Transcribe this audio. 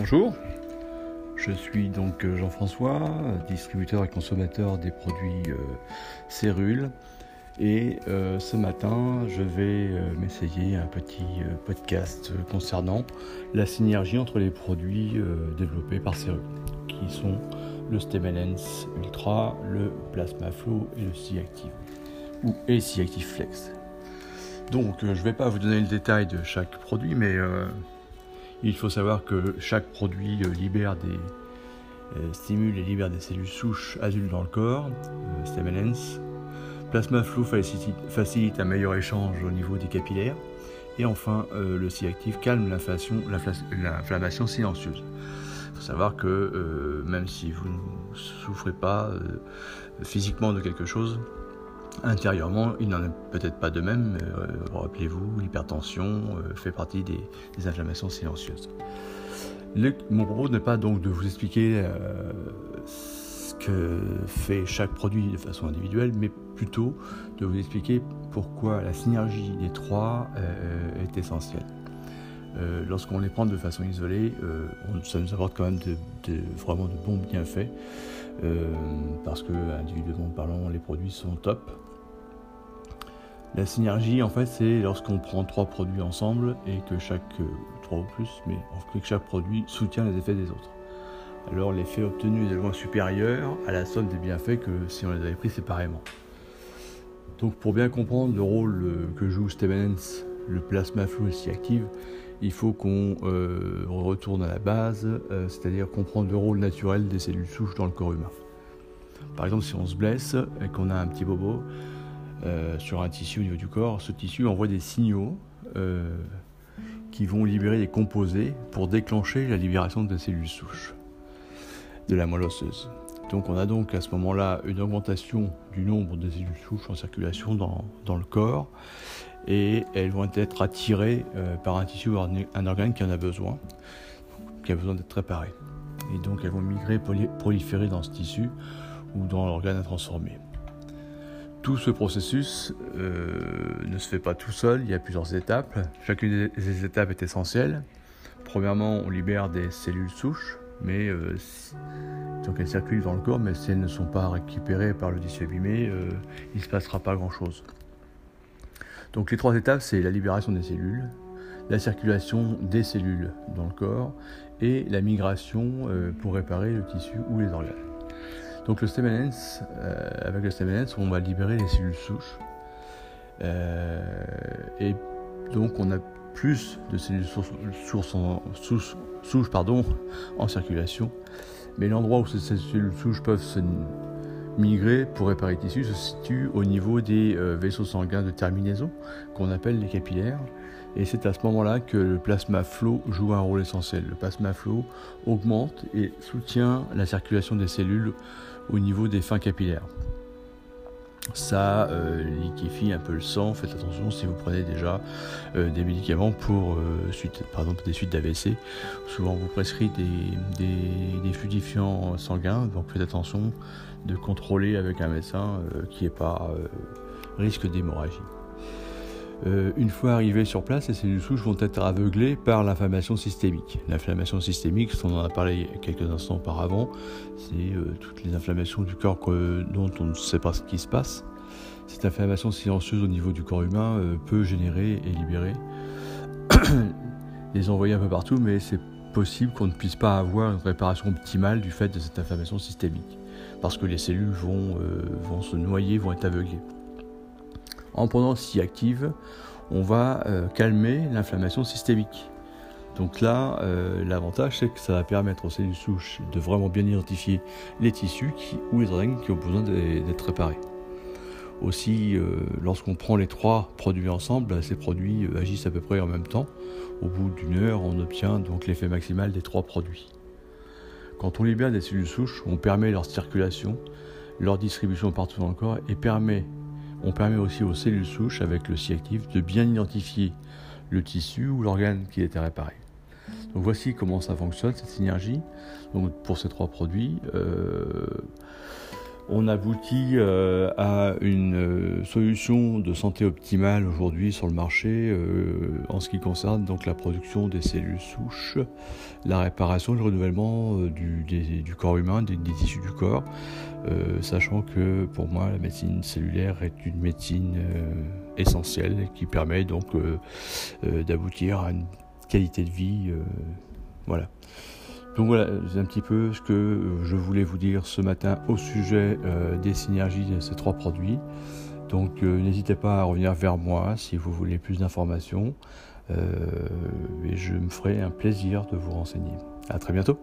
Bonjour, je suis donc euh, Jean-François, distributeur et consommateur des produits euh. Et euh, ce matin, je vais m'essayer un petit podcast concernant la synergie entre les produits développés par Cérule, qui sont le Stemenens Ultra, le Plasma Flow et le C-Active, ou et C-Active Flex. Donc, je ne vais pas vous donner le détail de chaque produit, mais il faut savoir que chaque produit euh, libère des, euh, stimule et libère des cellules souches adultes dans le corps, euh, Plasma Flow facilite, un meilleur échange au niveau des capillaires. Et enfin, le C-active calme l'inflammation silencieuse. Il faut savoir que même si vous ne souffrez pas physiquement de quelque chose, Intérieurement, il n'en est peut-être pas de même. Euh, rappelez-vous, l'hypertension euh, fait partie des, inflammations silencieuses. mon propos n'est pas donc de vous expliquer euh, ce que fait chaque produit de façon individuelle, mais plutôt de vous expliquer pourquoi la synergie des trois est essentielle. Lorsqu'on les prend de façon isolée, ça nous apporte quand même vraiment de bons bienfaits. parce que individuellement parlant, les produits sont top. La synergie, en fait, c'est lorsqu'on prend trois produits ensemble et que chaque, euh, trois ou plus, mais que chaque produit soutient les effets des autres. Alors l'effet obtenu est loin supérieur à la somme des bienfaits que si on les avait pris séparément. Donc pour bien comprendre le rôle euh, que joue Stevenens, le plasma ici active, il faut qu'on euh, retourne à la base, c'est-à-dire comprendre le rôle naturel des cellules souches dans le corps humain. Par exemple, si on se blesse et qu'on a un petit bobo, euh, sur un tissu au niveau du corps, ce tissu envoie des signaux euh, qui vont libérer des composés pour déclencher la libération des cellules souches de la moelle osseuse. Donc on a donc à ce moment-là une augmentation du nombre de cellules souches en circulation dans, dans le corps et elles vont être attirées euh, par un tissu ou un organe qui en a besoin, qui a besoin d'être réparé. Et donc elles vont migrer, proliférer dans ce tissu ou dans l'organe à transformer. Tout ce processus euh, ne se fait pas tout seul, il y a plusieurs étapes. Chacune des étapes est essentielle. Premièrement, on libère des cellules souches, mais euh, donc elles circulent dans le corps, mais si elles ne sont pas récupérées par le tissu abîmé, euh, il ne se passera pas grand-chose. Donc les trois étapes, c'est la libération des cellules, la circulation des cellules dans le corps et la migration pour réparer le tissu ou les organes. Donc le Stemenens, euh, avec le Stemenens, on va libérer les cellules souches. Euh, et donc on a plus de cellules souches en, pardon, en circulation. Mais l'endroit où ces cellules souches peuvent se migrer pour réparer les tissus se situe au niveau des euh, vaisseaux sanguins de terminaison qu'on appelle les capillaires. Et c'est à ce moment-là que le plasma flow joue un rôle essentiel. Le plasma flow augmente et soutient la circulation des cellules au niveau des fins capillaires. Ça euh, liquéfie un peu le sang. Faites attention si vous prenez déjà euh, des médicaments pour, euh, suite, par exemple, des suites d'AVC. Souvent, vous prescrit des, des, fluidifiants sanguins. Donc, faites attention de contrôler avec un médecin qui n'est pas risque d'hémorragie. Euh, une fois arrivées sur place, les cellules souches vont être aveuglées par l'inflammation systémique. L'inflammation systémique, on en a parlé quelques instants auparavant, c'est euh, toutes les inflammations du corps dont on ne sait pas ce qui se passe. Cette inflammation silencieuse au niveau du corps humain euh, peut générer et libérer les envoyer un peu partout, mais c'est possible qu'on ne puisse pas avoir une réparation optimale du fait de cette inflammation systémique, parce que les cellules vont se noyer, vont être aveuglées. En prenant si active, on va euh, calmer l'inflammation systémique. Donc là, euh, l'avantage, c'est que ça va permettre aux cellules souches de vraiment bien identifier les tissus ou les organes qui ont besoin d'être réparés. Aussi, euh, lorsqu'on prend les trois produits ensemble, ces produits agissent à peu près en même temps. Au bout d'une heure, on obtient donc l'effet maximal des trois produits. Quand on libère des cellules souches, on permet leur circulation, leur distribution partout dans le corps et permet on permet aussi aux cellules souches, avec le C-actif, de bien identifier le tissu ou l'organe qui était réparé. Donc voici comment ça fonctionne, cette synergie. Pour ces trois produits, euh, on aboutit euh, à une euh, solution de santé optimale aujourd'hui sur le marché euh, en ce qui concerne donc la production des cellules souches, la réparation le renouvellement du, du, corps humain, des, tissus du corps, sachant que pour moi la médecine cellulaire est une médecine essentielle qui permet donc d'aboutir à une qualité de vie. voilà. Donc voilà, c'est un petit peu ce que je voulais vous dire ce matin au sujet euh, des synergies de ces trois produits. Donc euh, n'hésitez pas à revenir vers moi si vous voulez plus d'informations euh, et je me ferai un plaisir de vous renseigner. À très bientôt.